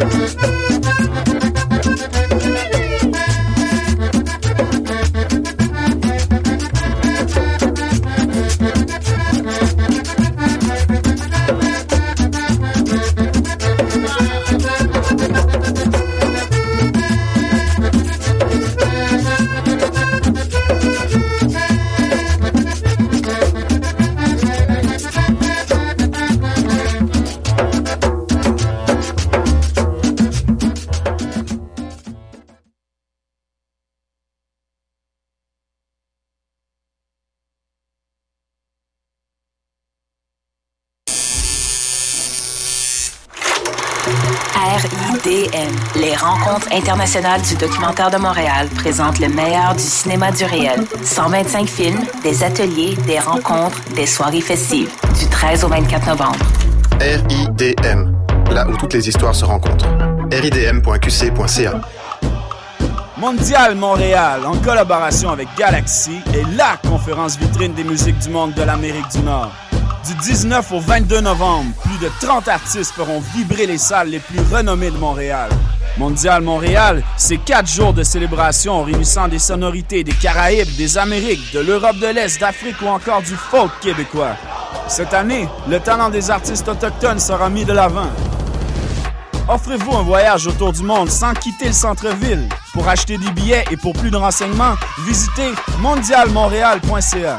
RIDM, les rencontres internationales du documentaire de Montréal présentent le meilleur du cinéma du réel. 125 films, des ateliers, des rencontres, des soirées festives, du 13 au 24 novembre. RIDM, là où toutes les histoires se rencontrent. ridm.qc.ca Mondial Montréal, en collaboration avec Galaxy, est la conférence vitrine des musiques du monde de l'Amérique du Nord. Du 19 au 22 novembre, plus de 30 artistes feront vibrer les salles les plus renommées de Montréal. Mondial Montréal, c'est quatre jours de célébration réunissant des sonorités des Caraïbes, des Amériques, de l'Europe de l'Est, d'Afrique ou encore du folk québécois. Cette année, le talent des artistes autochtones sera mis de l'avant. Offrez-vous un voyage autour du monde sans quitter le centre-ville. Pour acheter des billets et pour plus de renseignements, visitez mondialmontréal.ca.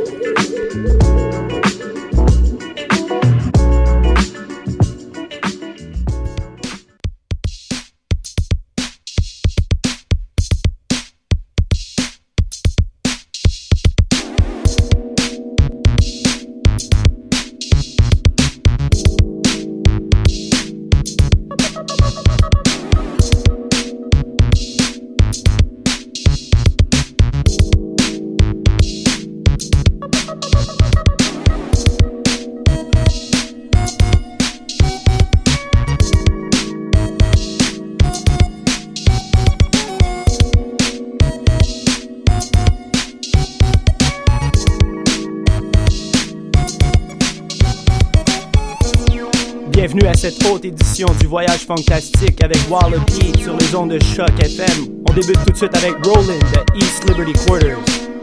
Voyage Fantastique avec Wallaby sur les ondes de Choc FM. On débute tout de suite avec Roland de East Liberty Quarters.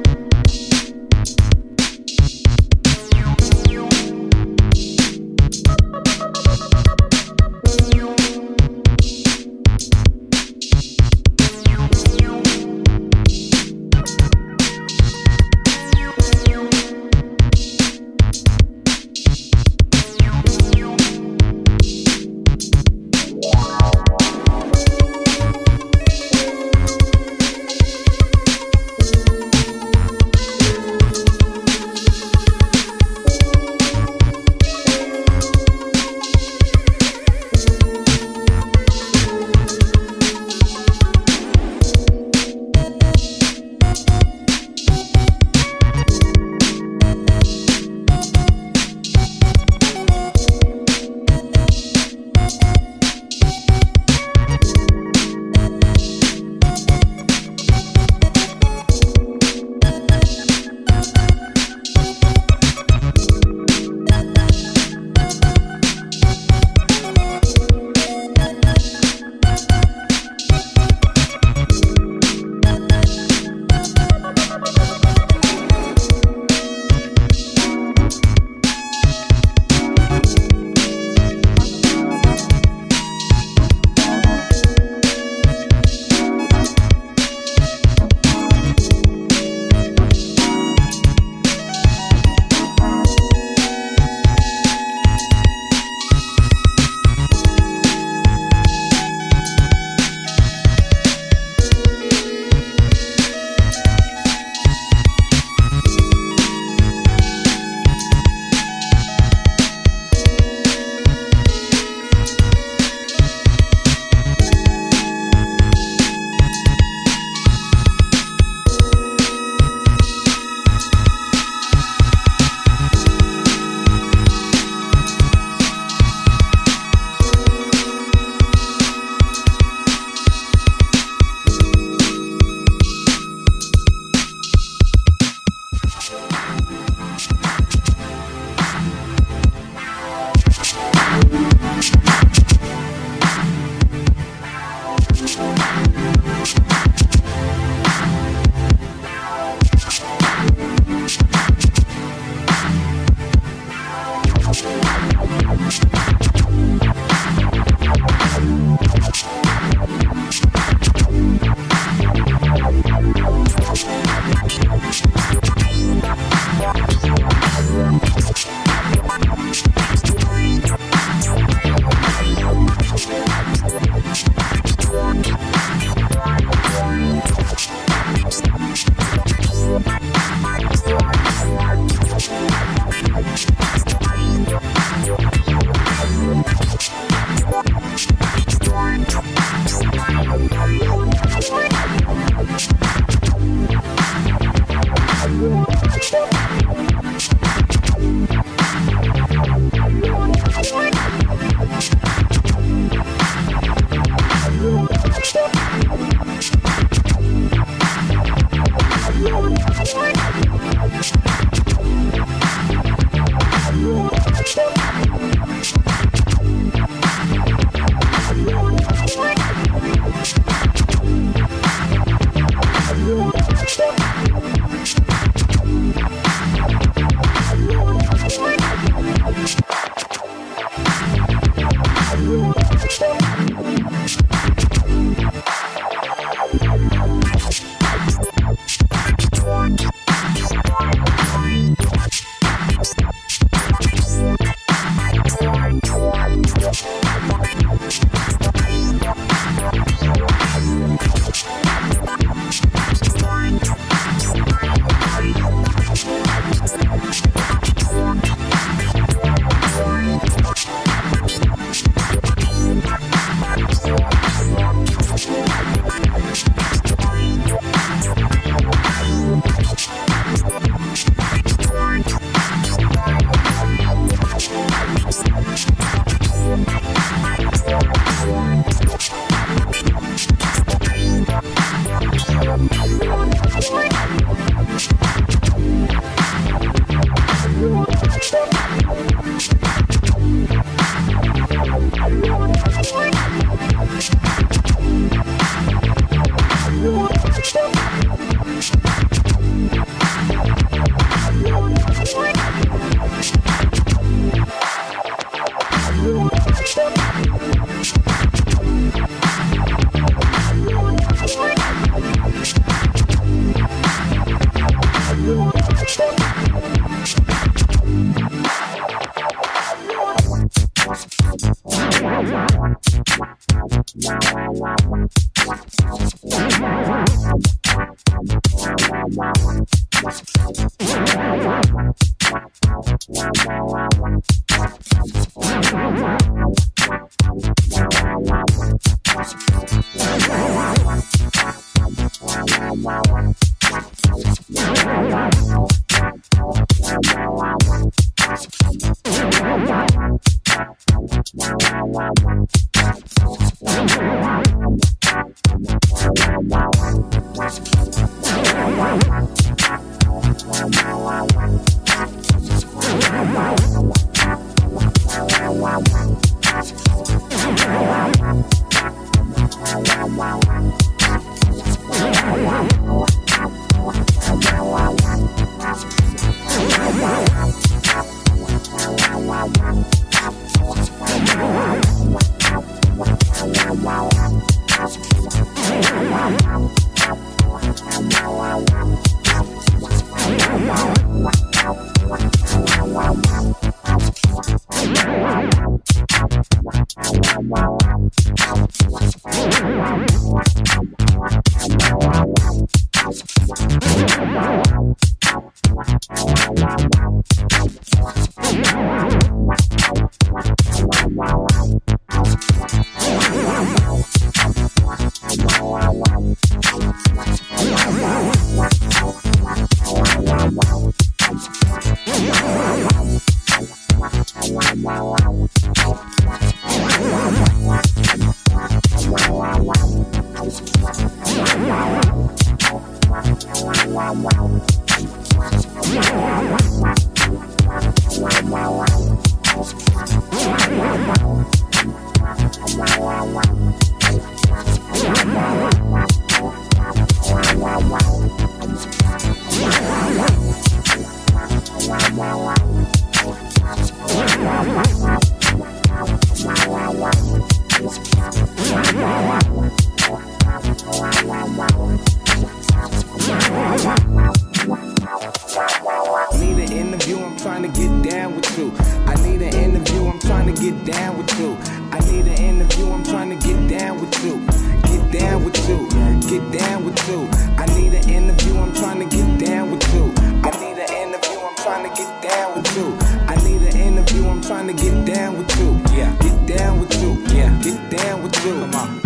with you, I'm trying to get down with you. Yeah, get down with you. Yeah, get down with you. Come on.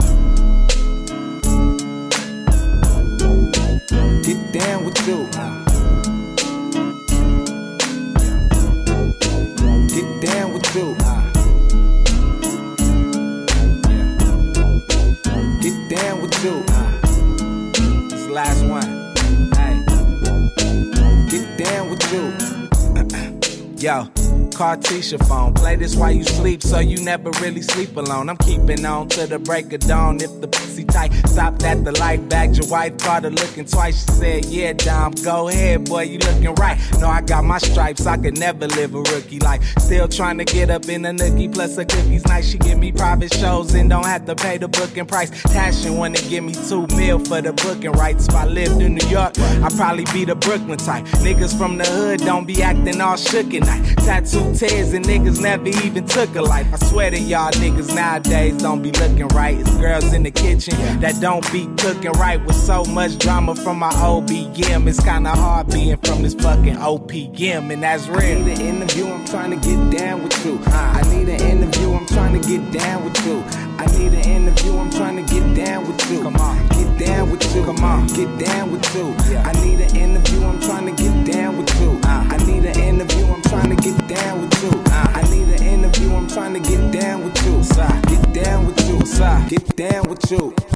Get down with you. Get down with you. Get down with you. This last one. Get down with you. Yo. Cartesia phone. Play this while you sleep, so you never really sleep alone. I'm keeping on to the break of dawn if the tight. Stopped at the light, bagged your wife, caught her looking twice. She said, Yeah, Dom, go ahead, boy, you looking right. No, I got my stripes, I could never live a rookie life. Still trying to get up in a nookie, plus a cookie's nice. She give me private shows and don't have to pay the booking price. Tashin wanna give me two mil for the booking rights. If I lived in New York, I'd probably be the Brooklyn type. Niggas from the hood don't be acting all shook at night. Tattoo tears and niggas never even took a life. I swear to y'all niggas nowadays don't be looking right. It's girls in the kitchen that don't be cooking right with so much drama from my OBM. It's kinda hard being from this fucking OPM, and that's real. I need an interview, I'm trying to get down with you. I need an interview, I'm trying to get down with you. I need an interview, I'm trying to get down with you. Come on, get down with you. Come on, get down with you. I need an interview, I'm trying to get down with you. I need an interview, I'm trying to get down with you. I need an interview, I'm trying to get down with you. Get down with you. Get down with you.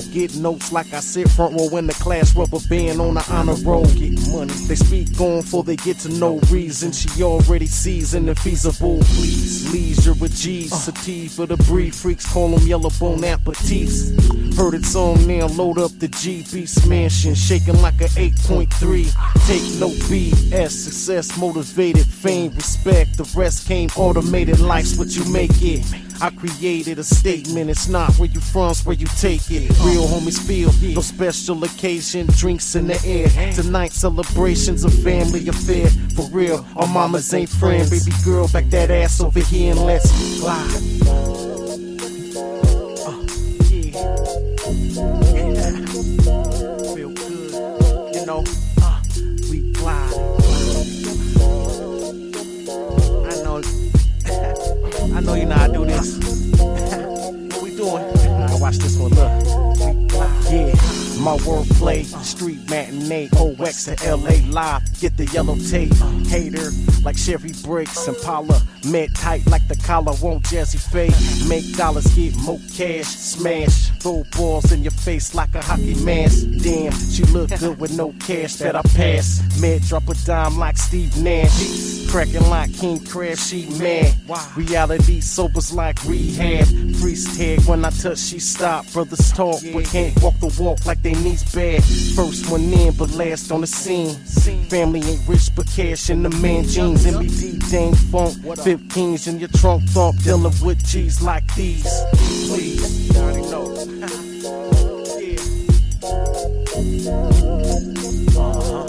Flow, get notes like I sit front row in the class, rubber band on the honor roll, get money. They speak on for they get to no reason. She already seasoned and feasible, please. Leisure with G's, uh. sativa the breed freaks, call them yellow bone appetites. Heard it's on now, load up the GB smashing, shaking like a 8.3. Take no BS, success motivated, fame, respect. The rest came automated, life's what you make it. I created a statement, it's not where you from, it's where you take it. Real homies feel, no special occasion, drinks in the air. Tonight, celebrations a family affair. For real, our mamas ain't friends. Baby girl, back that ass over here and let's glide. My wordplay, street matinee, OX to LA live, get the yellow tape. Hater like Chevy Breaks and Paula, met tight like the collar, won't Jazzy fade. Make dollars, get more cash, smash, throw balls in your face like a hockey mask. Damn, she look good with no cash that I pass. Mad drop a dime like Steve Nash, cracking like King Crab, she mad. Reality sobers like rehab. Freeze tag when I touch, she stop. Brothers talk, but can't walk the walk like they knees bad. First one in, but last on the scene. Family ain't rich, but cash in the man jeans. MBD, Dane Funk, 15s in your trunk thump. Dealing with G's like these. Please, you already know. yeah. Uh-huh.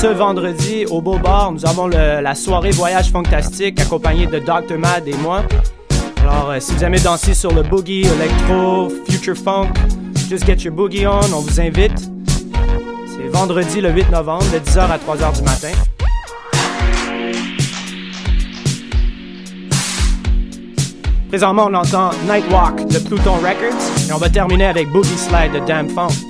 Ce vendredi, au Beau Bar, nous avons la soirée Voyage Fantastique accompagnée de Dr. Mad et moi. Alors, euh, si vous aimez danser sur le boogie, electro, future funk, just get your boogie on, on vous invite. C'est vendredi le 8 novembre de 10h à 3h du matin. Présentement, on entend Nightwalk de Pluton Records et on va terminer avec Boogie Slide de Damn Funk.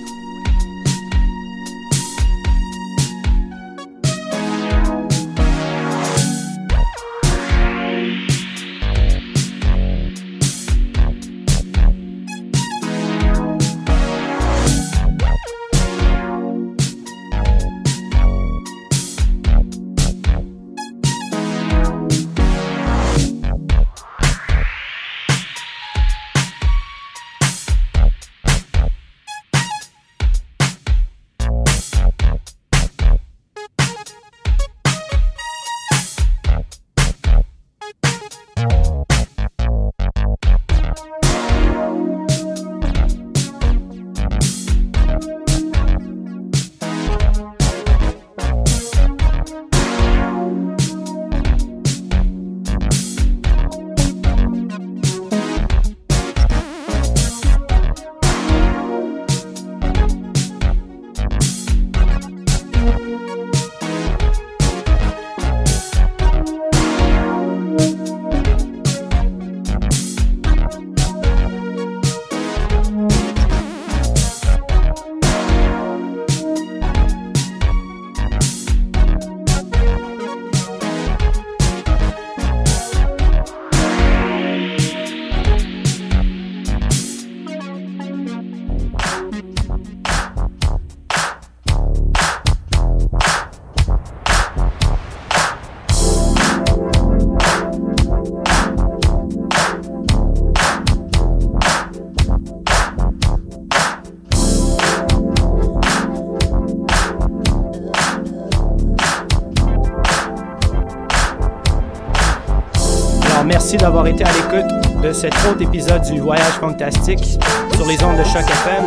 Cet autre épisode du Voyage Fantastique sur les ondes de Choc FM.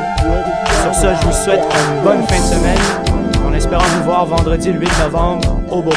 Sur ça, je vous souhaite une bonne fin de semaine en espérant vous voir vendredi le 8 novembre au Beau